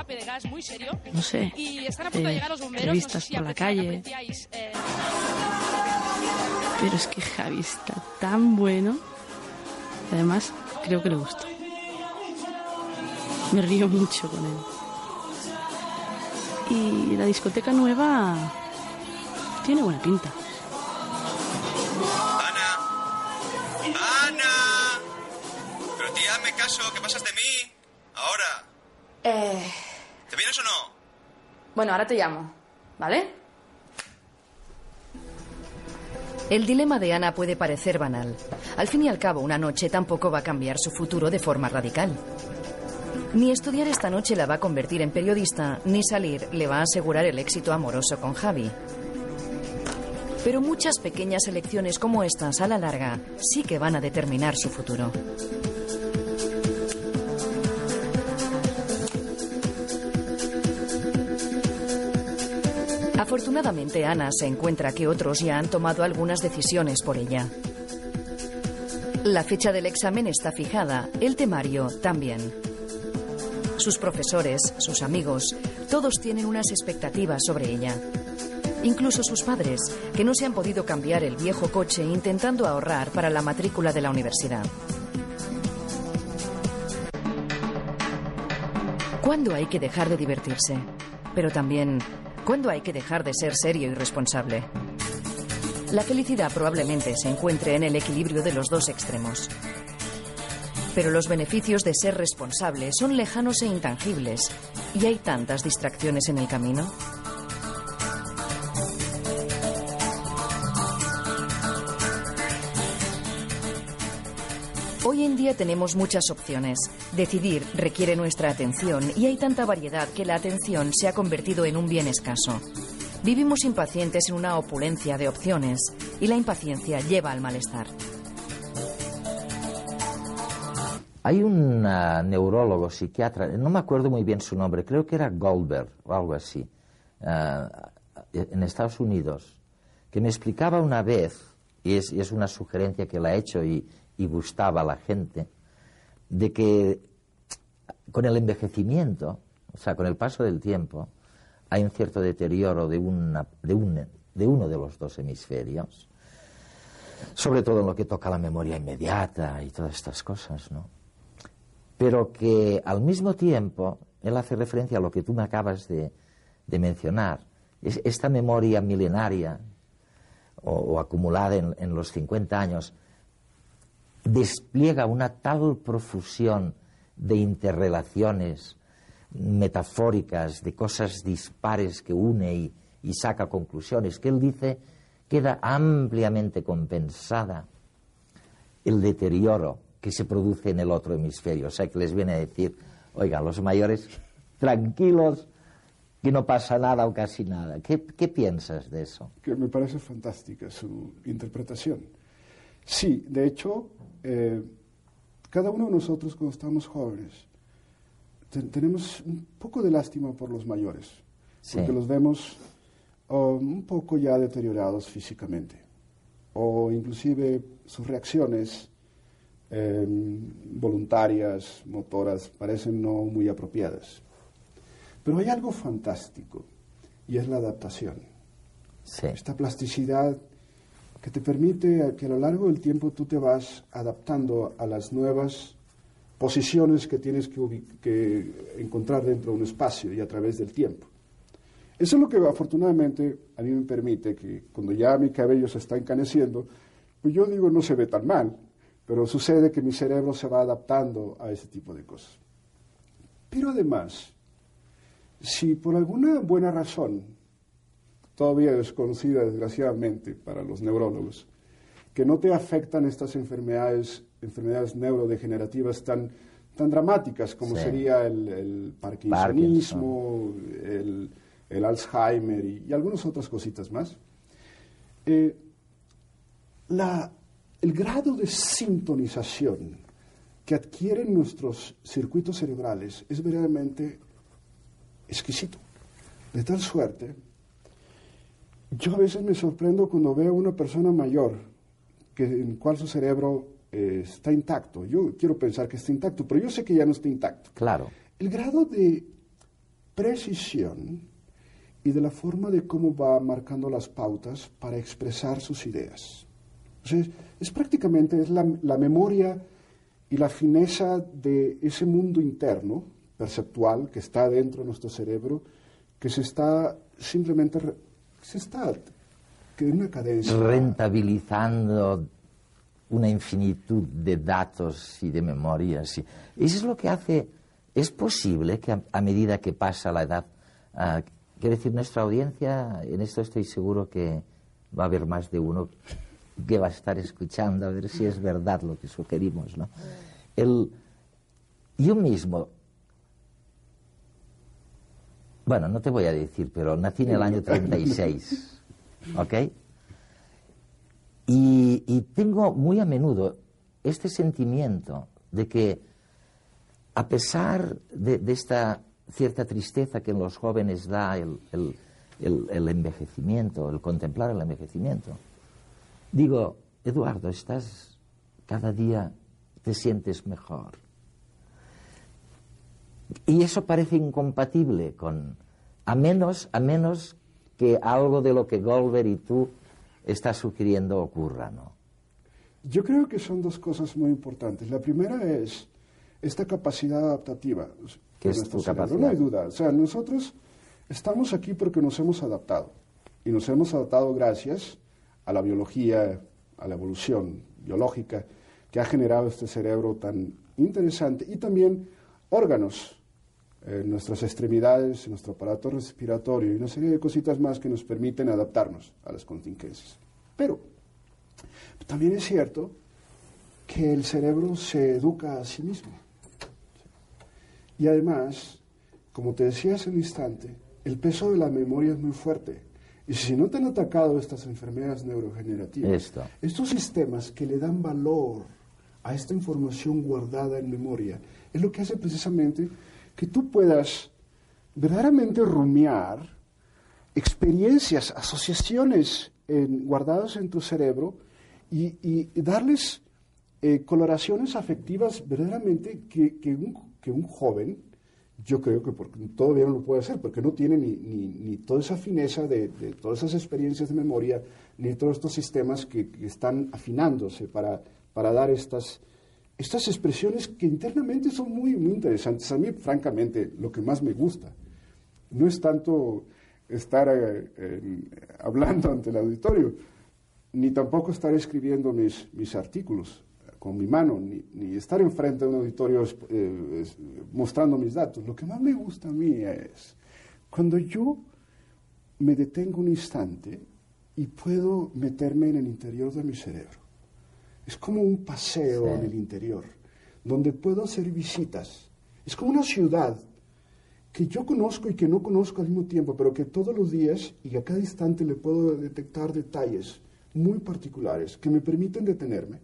No sé, eh, revistas por la calle. Pero es que Javi está tan bueno. Además, creo que le gusta. Me río mucho con él. Y la discoteca nueva tiene buena pinta. ¡Ana! Pero tía, me caso, ¿qué pasas de mí? Ahora, Eh, ¿te vienes o no? Bueno, ahora te llamo, ¿vale? El dilema de Ana puede parecer banal. Al fin y al cabo, una noche tampoco va a cambiar su futuro de forma radical. Ni estudiar esta noche la va a convertir en periodista, ni salir le va a asegurar el éxito amoroso con Javi. Pero muchas pequeñas elecciones como estas, a la larga, sí que van a determinar su futuro. Afortunadamente, Ana se encuentra que otros ya han tomado algunas decisiones por ella. La fecha del examen está fijada, el temario también. Sus profesores, sus amigos, todos tienen unas expectativas sobre ella. Incluso sus padres, que no se han podido cambiar el viejo coche intentando ahorrar para la matrícula de la universidad. ¿Cuándo hay que dejar de divertirse? Pero también, ¿cuándo hay que dejar de ser serio y responsable? La felicidad probablemente se encuentre en el equilibrio de los dos extremos. Pero los beneficios de ser responsable son lejanos e intangibles. ¿Y hay tantas distracciones en el camino? Hoy en día tenemos muchas opciones. Decidir requiere nuestra atención y hay tanta variedad que la atención se ha convertido en un bien escaso. Vivimos impacientes en una opulencia de opciones y la impaciencia lleva al malestar. Hay un neurólogo, psiquiatra, no me acuerdo muy bien su nombre, creo que era Goldberg o algo así, eh, en Estados Unidos, que me explicaba una vez, y es, una sugerencia que le ha hecho y, gustaba a la gente, de que con el envejecimiento, o sea, con el paso del tiempo, hay un cierto deterioro de, de, un, de uno de los dos hemisferios, sobre todo en lo que toca a la memoria inmediata y todas estas cosas, ¿no? Pero que al mismo tiempo, él hace referencia a lo que tú me acabas de, mencionar, es esta memoria milenaria o, acumulada en, en, los 50 años, despliega una tal profusión de interrelaciones metafóricas, de cosas dispares que une y, saca conclusiones, que él dice queda ampliamente compensada el deterioro que se produce en el otro hemisferio. O sea, que les viene a decir, oigan, los mayores, tranquilos, que no pasa nada o casi nada. ¿Qué, piensas de eso? Que me parece fantástica su interpretación. Sí, de hecho, eh, cada uno de nosotros cuando estamos jóvenes tenemos un poco de lástima por los mayores, porque los vemos um, un poco ya deteriorados físicamente, o inclusive sus reacciones em, voluntarias, motoras, parecen no muy apropiadas. Pero hay algo fantástico, y es la adaptación. Esta plasticidad que te permite que a lo largo del tiempo tú te vas adaptando a las nuevas posiciones que tienes que, encontrar dentro de un espacio y a través del tiempo. Eso es lo que afortunadamente a mí me permite que cuando ya mi cabello se está encaneciendo, pues yo digo no se ve tan mal, pero sucede que mi cerebro se va adaptando a ese tipo de cosas. Pero además, si por alguna buena razón, todavía desconocida desgraciadamente para los neurólogos, que no te afectan estas enfermedades enfermedades neurodegenerativas tan, tan dramáticas como sería el, el parkinsonismo, El, el, Alzheimer y, algunas otras cositas más. Eh, la, el grado de sintonización que adquieren nuestros circuitos cerebrales es verdaderamente exquisito. De tal suerte, yo a veces me sorprendo cuando veo a una persona mayor que, en cual su cerebro eh, está intacto. Yo quiero pensar que está intacto, pero yo sé que ya no está intacto. Claro. El grado de precisión y de la forma de cómo va marcando las pautas para expresar sus ideas. es prácticamente es la, memoria y la fineza de ese mundo interno, perceptual, que está dentro de nuestro cerebro, que se está simplemente, se está en una cadencia. Rentabilizando una infinitud de datos y de memorias. Eso es lo que hace, es posible que a, medida que pasa la edad, uh, quiero decir, nuestra audiencia, en esto estoy seguro que va a haber más de uno que va a estar escuchando a ver si es verdad lo que sugerimos, ¿no? El, yo mismo, bueno, no te voy a decir, pero nací en el año 36, ¿ok? Y, tengo muy a menudo este sentimiento de que, a pesar de, esta cierta tristeza que en los jóvenes da el, el, envejecimiento, el contemplar el envejecimiento, digo, Eduardo, estás cada día te sientes mejor. Y eso parece incompatible con, a menos, a menos que algo de lo que Goldberg y tú está sugiriendo ocurra, ¿no? Yo creo que son dos cosas muy importantes. La primera es esta capacidad adaptativa. ¿Qué es tu capacidad? No hay duda. O sea, nosotros estamos aquí porque nos hemos adaptado. Y nos hemos adaptado gracias a la biología, a la evolución biológica que ha generado este cerebro tan interesante y también órganos en nuestras extremidades, nuestro aparato respiratorio y una serie de cositas más que nos permiten adaptarnos a las contingencias. Pero también es cierto que el cerebro se educa a sí mismo. Y además, como te decía hace un instante, el peso de la memoria es muy fuerte. Y si no te han atacado estas enfermedades neurogenerativas, estos sistemas que le dan valor a esta información guardada en memoria, es lo que hace precisamente que tú puedas verdaderamente rumiar experiencias, asociaciones guardadas en tu cerebro y, darles eh, coloraciones afectivas verdaderamente que, un, joven, yo creo que todavía no lo puede hacer, porque no tiene ni, toda esa fineza de, todas esas experiencias de memoria, ni todos estos sistemas que, están afinándose para, para dar estas, estas expresiones que internamente son muy, muy interesantes. A mí, francamente, lo que más me gusta no es tanto estar eh, hablando ante el auditorio, ni tampoco estar escribiendo mis, mis artículos con mi mano, ni, estar enfrente de un auditorio eh, mostrando mis datos. Lo que más me gusta a mí es cuando yo me detengo un instante y puedo meterme en el interior de mi cerebro. Es como un paseo en el interior, donde puedo hacer visitas. Es como una ciudad que yo conozco y que no conozco al mismo tiempo, pero que todos los días y a cada instante le puedo detectar detalles muy particulares que me permiten detenerme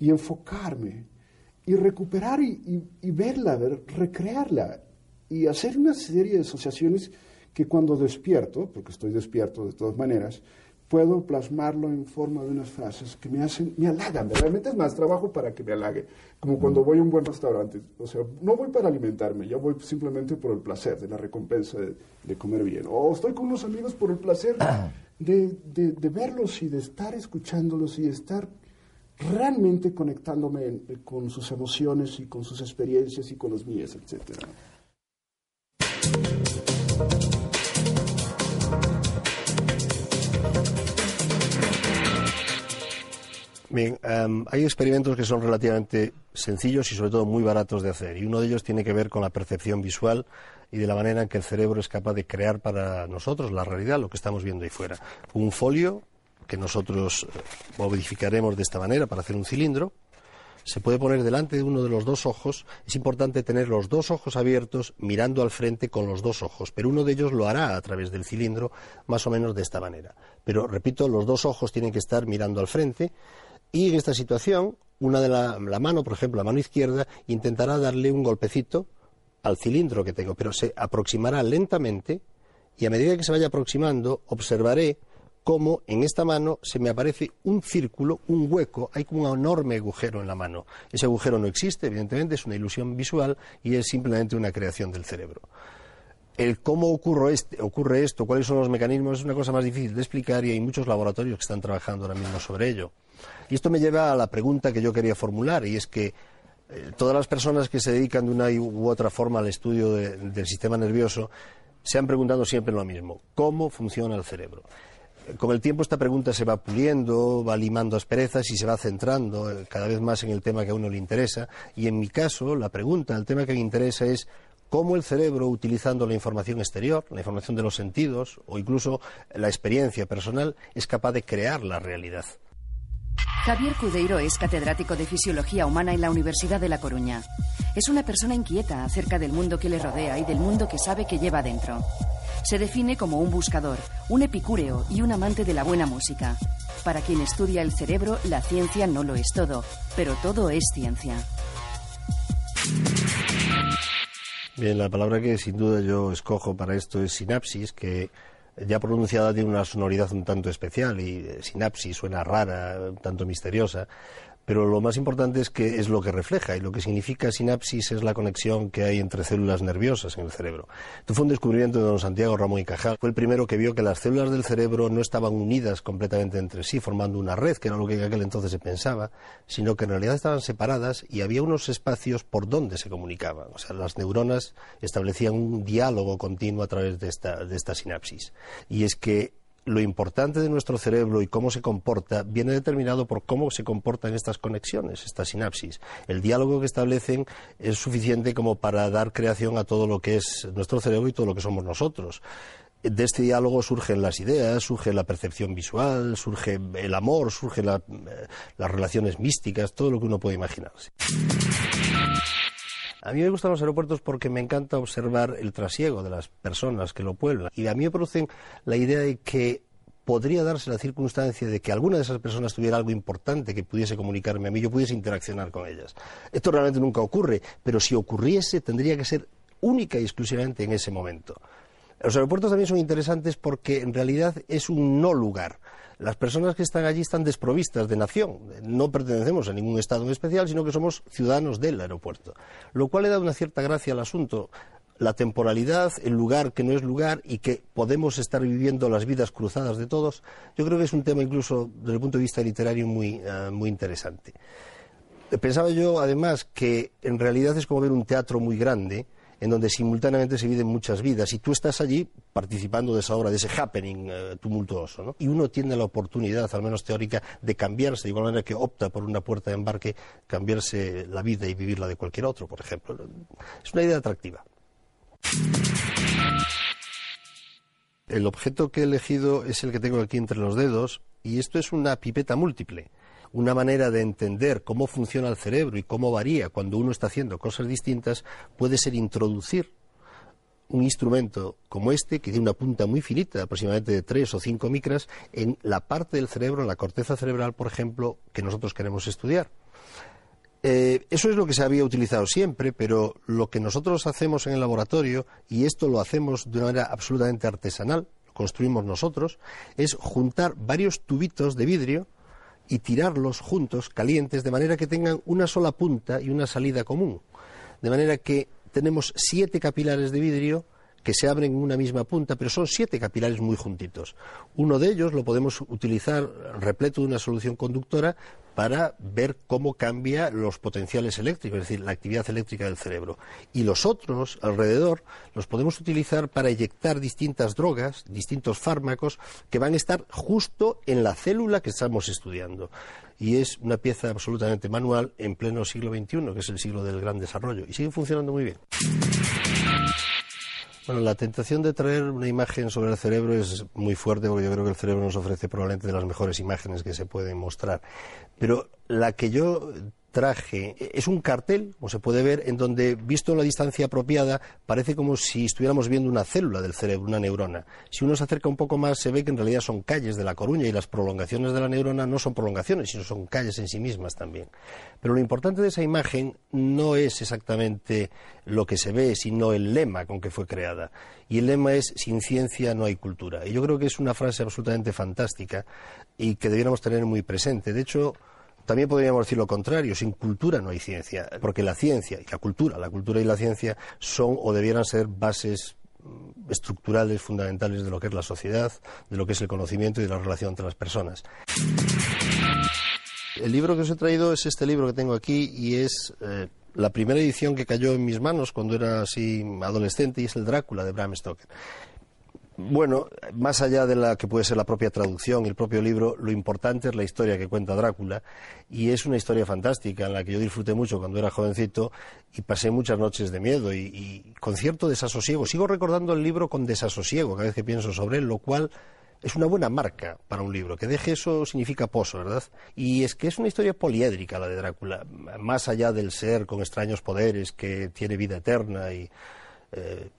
y enfocarme y recuperar y, verla, recrearla y hacer una serie de asociaciones que cuando despierto, porque estoy despierto de todas maneras, puedo plasmarlo en forma de unas frases que me hacen, me halagan. Realmente es más trabajo para que me halague. Como cuando voy a un buen restaurante. O sea, no voy para alimentarme, yo voy simplemente por el placer, de la recompensa de, comer bien. O estoy con unos amigos por el placer [CLEARS THROAT] de, de, verlos y de estar escuchándolos y de estar realmente conectándome con sus emociones y con sus experiencias y con las mías, etcétera. Bien, em, hay experimentos que son relativamente sencillos y sobre todo muy baratos de hacer. Y uno de ellos tiene que ver con la percepción visual y de la manera en que el cerebro es capaz de crear para nosotros la realidad, lo que estamos viendo ahí fuera. Un folio que nosotros eh, modificaremos de esta manera para hacer un cilindro. Se puede poner delante de uno de los dos ojos. Es importante tener los dos ojos abiertos mirando al frente con los dos ojos, pero uno de ellos lo hará a través del cilindro más o menos de esta manera. Pero, repito, los dos ojos tienen que estar mirando al frente y en esta situación, una de la, mano, por ejemplo, la mano izquierda, intentará darle un golpecito al cilindro que tengo, pero se aproximará lentamente y a medida que se vaya aproximando, observaré cómo en esta mano se me aparece un círculo, un hueco, hay como un enorme agujero en la mano. Ese agujero no existe, evidentemente, es una ilusión visual y es simplemente una creación del cerebro. El cómo ocurre, este, ocurre esto, cuáles son los mecanismos, es una cosa más difícil de explicar y hay muchos laboratorios que están trabajando ahora mismo sobre ello. Y esto me lleva a la pregunta que yo quería formular, y es que eh, todas las personas que se dedican de una u otra forma al estudio del sistema nervioso se han preguntado siempre lo mismo, ¿cómo funciona el cerebro? Con el tiempo esta pregunta se va puliendo, va limando asperezas y se va centrando eh, cada vez más en el tema que a uno le interesa. Y en mi caso, la pregunta, el tema que me interesa es cómo el cerebro, utilizando la información exterior, la información de los sentidos o incluso la experiencia personal, es capaz de crear la realidad. Javier Cudeiro es catedrático de Fisiología Humana en la Universidad de La Coruña. Es una persona inquieta acerca del mundo que le rodea y del mundo que sabe que lleva dentro. Se define como un buscador, un epicúreo y un amante de la buena música. Para quien estudia el cerebro, la ciencia no lo es todo, pero todo es ciencia. Bien, la palabra que sin duda yo escojo para esto es sinapsis, que ya pronunciada tiene una sonoridad un tanto especial y eh, sinapsis suena rara, un tanto misteriosa, pero lo más importante es que es lo que refleja y lo que significa sinapsis es la conexión que hay entre células nerviosas en el cerebro. Esto fue un descubrimiento de don Santiago Ramón y Cajal. Fue el primero que vio que las células del cerebro no estaban unidas completamente entre sí, formando una red, que era lo que en aquel entonces se pensaba, sino que en realidad estaban separadas y había unos espacios por donde se comunicaban. O sea, las neuronas establecían un diálogo continuo a través de esta, de esta sinapsis. Y es que lo importante de nuestro cerebro y cómo se comporta viene determinado por cómo se comportan estas conexiones, estas sinapsis. El diálogo que establecen es suficiente como para dar creación a todo lo que es nuestro cerebro y todo lo que somos nosotros. De este diálogo surgen las ideas, surge la percepción visual, surge el amor, surgen eh, las relaciones místicas, todo lo que uno puede imaginarse. A mí me gustan los aeropuertos porque me encanta observar el trasiego de las personas que lo pueblan. Y a mí me producen la idea de que podría darse la circunstancia de que alguna de esas personas tuviera algo importante que pudiese comunicarme a mí, yo pudiese interaccionar con ellas. Esto realmente nunca ocurre, pero si ocurriese tendría que ser única y exclusivamente en ese momento. Los aeropuertos también son interesantes porque en realidad es un no lugar. Las personas que están allí están desprovistas de nación. No pertenecemos a ningún estado en especial, sino que somos ciudadanos del aeropuerto. Lo cual le da una cierta gracia al asunto la temporalidad, el lugar que no es lugar y que podemos estar viviendo las vidas cruzadas de todos, yo creo que es un tema incluso desde el punto de vista literario muy, eh, muy interesante. Pensaba yo, además, que en realidad es como ver un teatro muy grande, en donde simultáneamente se viven muchas vidas y tú estás allí participando de esa obra, de ese happening eh, tumultuoso. ¿no? Y uno tiene la oportunidad, al menos teórica, de cambiarse, de igual manera que opta por una puerta de embarque, cambiarse la vida y vivirla de cualquier otro, por ejemplo. Es una idea atractiva. El objeto que he elegido es el que tengo aquí entre los dedos y esto es una pipeta múltiple, una manera de entender cómo funciona el cerebro y cómo varía cuando uno está haciendo cosas distintas puede ser introducir un instrumento como este, que tiene una punta muy finita, aproximadamente de 3 o 5 micras, en la parte del cerebro, en la corteza cerebral, por ejemplo, que nosotros queremos estudiar. Eh, eso es lo que se había utilizado siempre, pero lo que nosotros hacemos en el laboratorio, y esto lo hacemos de una manera absolutamente artesanal, lo construimos nosotros, es juntar varios tubitos de vidrio y tirarlos juntos, calientes, de manera que tengan una sola punta y una salida común. De manera que tenemos siete capilares de vidrio que se abren en una misma punta, pero son siete capilares muy juntitos. Uno de ellos lo podemos utilizar repleto de una solución conductora para ver cómo cambia los potenciales eléctricos, es decir, la actividad eléctrica del cerebro. Y los otros alrededor los podemos utilizar para eyectar distintas drogas, distintos fármacos que van a estar justo en la célula que estamos estudiando. Y es una pieza absolutamente manual en pleno siglo XXI, que es el siglo del gran desarrollo, y sigue funcionando muy bien. Bueno, la tentación de traer una imagen sobre el cerebro es muy fuerte porque yo creo que el cerebro nos ofrece probablemente de las mejores imágenes que se pueden mostrar. Pero la que yo traje es un cartel, como se puede ver, en donde, visto la distancia apropiada, parece como si estuviéramos viendo una célula del cerebro, una neurona. Si uno se acerca un poco más, se ve que en realidad son calles de la Coruña y las prolongaciones de la neurona no son prolongaciones, sino son calles en sí mismas también. Pero lo importante de esa imagen no es exactamente lo que se ve, sino el lema con que fue creada. Y el lema es sin ciencia no hay cultura. Y yo creo que es una frase absolutamente fantástica y que debiéramos tener muy presente. De hecho, también podríamos decir lo contrario, sin cultura no hay ciencia, porque la ciencia y la cultura, la cultura y la ciencia son o debieran ser bases mm, estructurales, fundamentales de lo que es la sociedad, de lo que es el conocimiento y de la relación entre las personas. El libro que os he traído es este libro que tengo aquí y es eh, la primera edición que cayó en mis manos cuando era así adolescente y es el Drácula de Bram Stoker. Bueno, más allá de la que puede ser la propia traducción el propio libro, lo importante es la historia que cuenta Drácula y es una historia fantástica en la que yo disfruté mucho cuando era jovencito y pasé muchas noches de miedo y, y con cierto desasosiego. Sigo recordando el libro con desasosiego cada vez que pienso sobre él, lo cual es una buena marca para un libro. Que deje eso significa pozo, ¿verdad? Y es que es una historia poliédrica la de Drácula, más allá del ser con extraños poderes que tiene vida eterna y eh,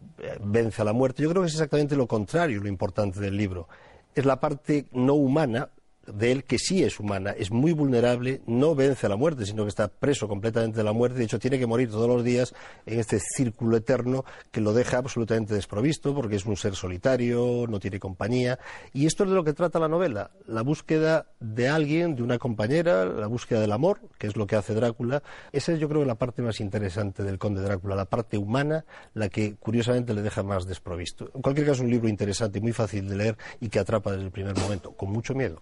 vence a la muerte. Yo creo que es exactamente lo contrario lo importante del libro. Es la parte no humana de él que sí es humana, es muy vulnerable, no vence a la muerte, sino que está preso completamente de la muerte, de hecho tiene que morir todos los días en este círculo eterno que lo deja absolutamente desprovisto porque es un ser solitario, no tiene compañía, y esto es de lo que trata la novela, la búsqueda de alguien, de una compañera, la búsqueda del amor, que es lo que hace Drácula, esa es yo creo la parte más interesante del conde Drácula, la parte humana, la que curiosamente le deja más desprovisto. En cualquier caso, un libro interesante, muy fácil de leer y que atrapa desde el primer momento, con mucho miedo.